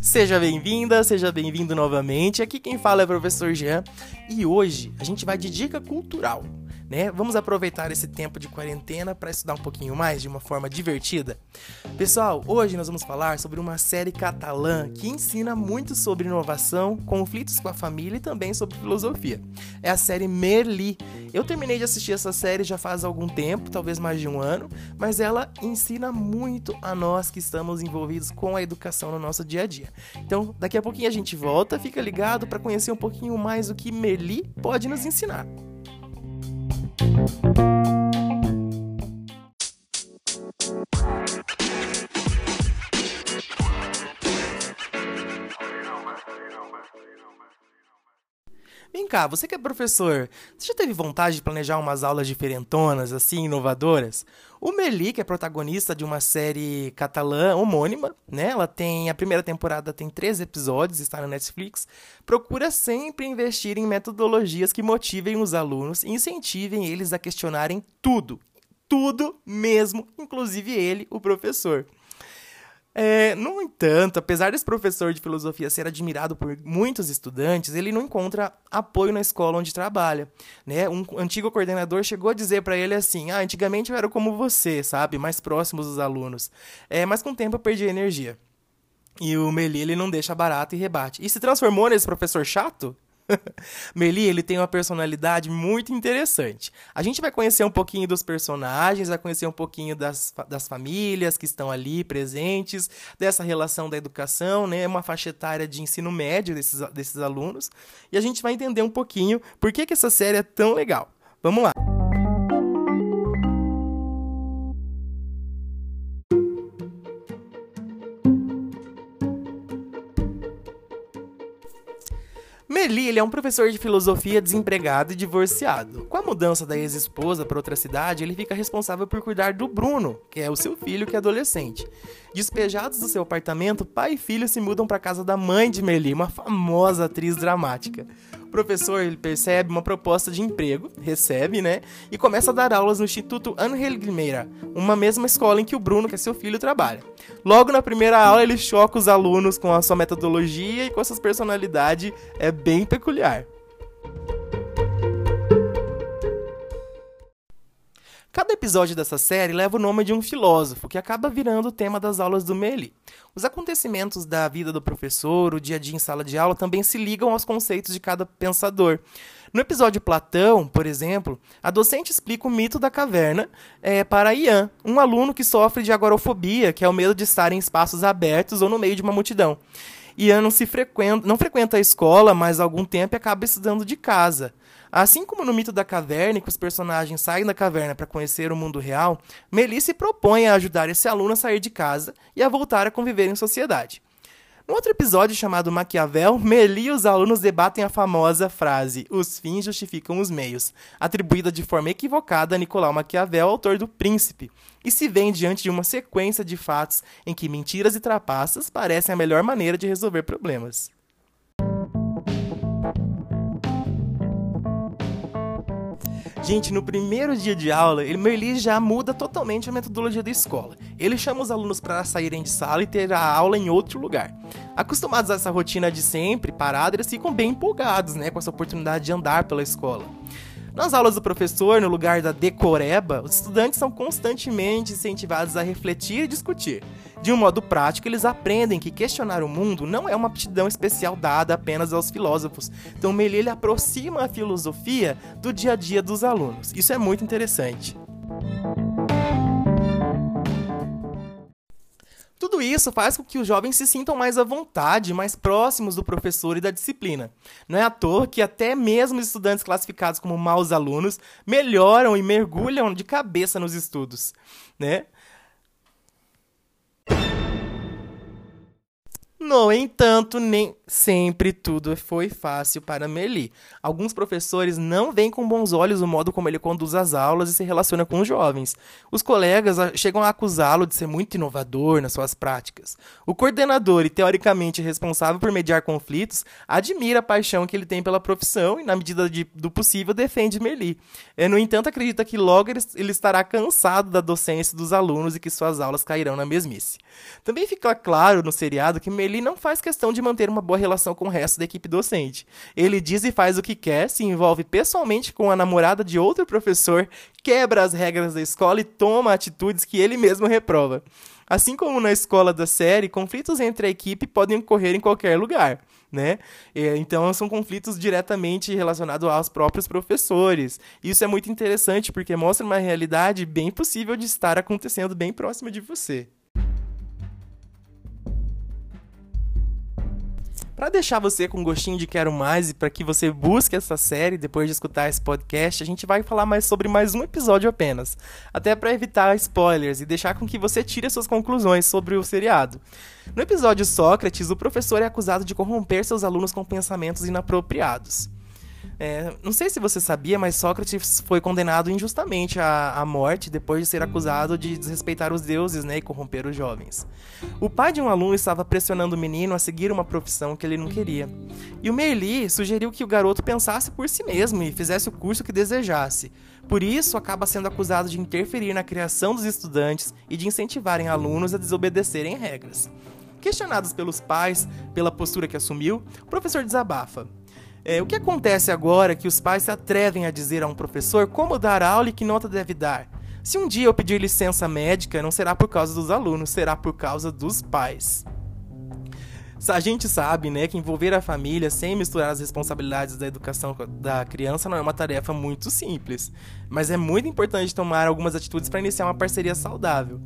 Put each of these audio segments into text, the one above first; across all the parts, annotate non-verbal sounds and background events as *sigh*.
Seja bem-vinda, seja bem-vindo novamente. Aqui quem fala é o professor Jean e hoje a gente vai de dica cultural né? Vamos aproveitar esse tempo de quarentena para estudar um pouquinho mais de uma forma divertida. Pessoal, hoje nós vamos falar sobre uma série catalã que ensina muito sobre inovação, conflitos com a família e também sobre filosofia. É a série Merli. Eu terminei de assistir essa série já faz algum tempo, talvez mais de um ano, mas ela ensina muito a nós que estamos envolvidos com a educação no nosso dia a dia. Então, daqui a pouquinho a gente volta, fica ligado para conhecer um pouquinho mais o que Merli pode nos ensinar. Vem cá, você que é professor, você já teve vontade de planejar umas aulas diferentonas, assim, inovadoras? O Meli, que é protagonista de uma série catalã homônima, né? Ela tem. A primeira temporada tem três episódios, está na Netflix. Procura sempre investir em metodologias que motivem os alunos e incentivem eles a questionarem tudo. Tudo mesmo, inclusive ele, o professor. É, no entanto, apesar desse professor de filosofia ser admirado por muitos estudantes, ele não encontra apoio na escola onde trabalha. Né? Um antigo coordenador chegou a dizer para ele assim: ah, antigamente eu era como você, sabe? Mais próximos dos alunos. É, mas com o tempo eu perdi energia. E o Meli ele não deixa barato e rebate. E se transformou nesse professor chato? *laughs* Meli, ele tem uma personalidade muito interessante. A gente vai conhecer um pouquinho dos personagens, vai conhecer um pouquinho das, das famílias que estão ali presentes, dessa relação da educação, né? Uma faixa etária de ensino médio desses, desses alunos. E a gente vai entender um pouquinho por que, que essa série é tão legal. Vamos lá! Meli ele é um professor de filosofia desempregado e divorciado. Com a mudança da ex-esposa para outra cidade, ele fica responsável por cuidar do Bruno, que é o seu filho que é adolescente. Despejados do seu apartamento, pai e filho se mudam para casa da mãe de Meli, uma famosa atriz dramática. Professor ele percebe uma proposta de emprego, recebe, né? E começa a dar aulas no Instituto Angel Guimeira, uma mesma escola em que o Bruno, que é seu filho, trabalha. Logo na primeira aula, ele choca os alunos com a sua metodologia e com a sua personalidade é bem peculiar. Cada episódio dessa série leva o nome de um filósofo, que acaba virando o tema das aulas do Meli. Os acontecimentos da vida do professor, o dia a dia em sala de aula, também se ligam aos conceitos de cada pensador. No episódio Platão, por exemplo, a docente explica o mito da caverna é, para Ian, um aluno que sofre de agorafobia, que é o medo de estar em espaços abertos ou no meio de uma multidão. Ian não, se frequenta, não frequenta a escola, mas há algum tempo acaba estudando de casa. Assim como no mito da caverna, que os personagens saem da caverna para conhecer o mundo real, Melissa propõe a ajudar esse aluno a sair de casa e a voltar a conviver em sociedade. No outro episódio chamado Maquiavel, Meli e os alunos debatem a famosa frase Os fins justificam os meios, atribuída de forma equivocada a Nicolau Maquiavel, autor do Príncipe, e se vê diante de uma sequência de fatos em que mentiras e trapaças parecem a melhor maneira de resolver problemas. Gente, no primeiro dia de aula, ele, Merli já muda totalmente a metodologia da escola. Ele chama os alunos para saírem de sala e ter a aula em outro lugar. Acostumados a essa rotina de sempre, parada, eles ficam bem empolgados, né, com essa oportunidade de andar pela escola. Nas aulas do professor, no lugar da decoreba, os estudantes são constantemente incentivados a refletir e discutir. De um modo prático, eles aprendem que questionar o mundo não é uma aptidão especial dada apenas aos filósofos. Então, Melli aproxima a filosofia do dia a dia dos alunos. Isso é muito interessante. Tudo isso faz com que os jovens se sintam mais à vontade, mais próximos do professor e da disciplina. Não é à toa que até mesmo estudantes classificados como maus alunos melhoram e mergulham de cabeça nos estudos, né? No entanto, nem sempre tudo foi fácil para Meli. Alguns professores não veem com bons olhos o modo como ele conduz as aulas e se relaciona com os jovens. Os colegas chegam a acusá-lo de ser muito inovador nas suas práticas. O coordenador e teoricamente responsável por mediar conflitos admira a paixão que ele tem pela profissão e, na medida de, do possível, defende Meli. É, no entanto, acredita que logo ele, ele estará cansado da docência dos alunos e que suas aulas cairão na mesmice. Também fica claro no seriado que Meli ele não faz questão de manter uma boa relação com o resto da equipe docente. Ele diz e faz o que quer, se envolve pessoalmente com a namorada de outro professor, quebra as regras da escola e toma atitudes que ele mesmo reprova. Assim como na escola da série, conflitos entre a equipe podem ocorrer em qualquer lugar. Né? Então são conflitos diretamente relacionados aos próprios professores. Isso é muito interessante porque mostra uma realidade bem possível de estar acontecendo bem próxima de você. Para deixar você com gostinho de quero mais e para que você busque essa série depois de escutar esse podcast, a gente vai falar mais sobre mais um episódio apenas, até para evitar spoilers e deixar com que você tire suas conclusões sobre o seriado. No episódio Sócrates, o professor é acusado de corromper seus alunos com pensamentos inapropriados. É, não sei se você sabia, mas Sócrates foi condenado injustamente à, à, morte depois de ser acusado de desrespeitar os deuses né, e corromper os jovens. O pai de um aluno estava pressionando o menino a seguir uma profissão que ele não queria. E o Merli sugeriu que o garoto pensasse por si mesmo e fizesse o curso que desejasse. Por isso, acaba sendo acusado de interferir na criação dos estudantes e de incentivarem alunos a desobedecerem regras. Questionados pelos pais pela postura que assumiu, o professor desabafa. É, o que acontece agora que os pais se atrevem a dizer a um professor como dar aula e que nota deve dar? Se um dia eu pedir licença médica, não será por causa dos alunos, será por causa dos pais. A gente sabe, né, que envolver a família sem misturar as responsabilidades da educação da criança não é uma tarefa muito simples, mas é muito importante tomar algumas atitudes para iniciar uma parceria saudável.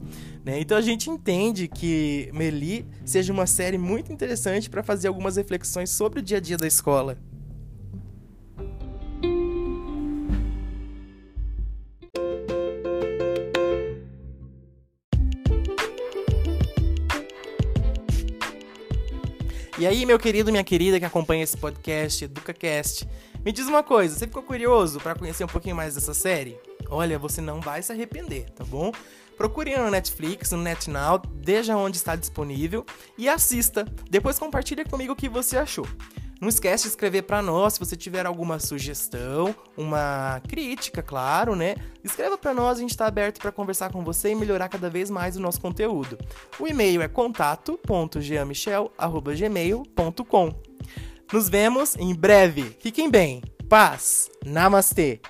Né? Então a gente entende que Meli seja uma série muito interessante para fazer algumas reflexões sobre o dia a dia da escola. E aí, meu querido, minha querida que acompanha esse podcast, EducaCast, me diz uma coisa, você ficou curioso para conhecer um pouquinho mais dessa série? Olha, você não vai se arrepender, tá bom? Procure no Netflix, no NetNow, veja onde está disponível e assista. Depois compartilhe comigo o que você achou. Não esquece de escrever para nós se você tiver alguma sugestão, uma crítica, claro, né? Escreva para nós, a gente está aberto para conversar com você e melhorar cada vez mais o nosso conteúdo. O e-mail é contato.geamichel@gmail.com. Nos vemos em breve. Fiquem bem. Paz. Namastê.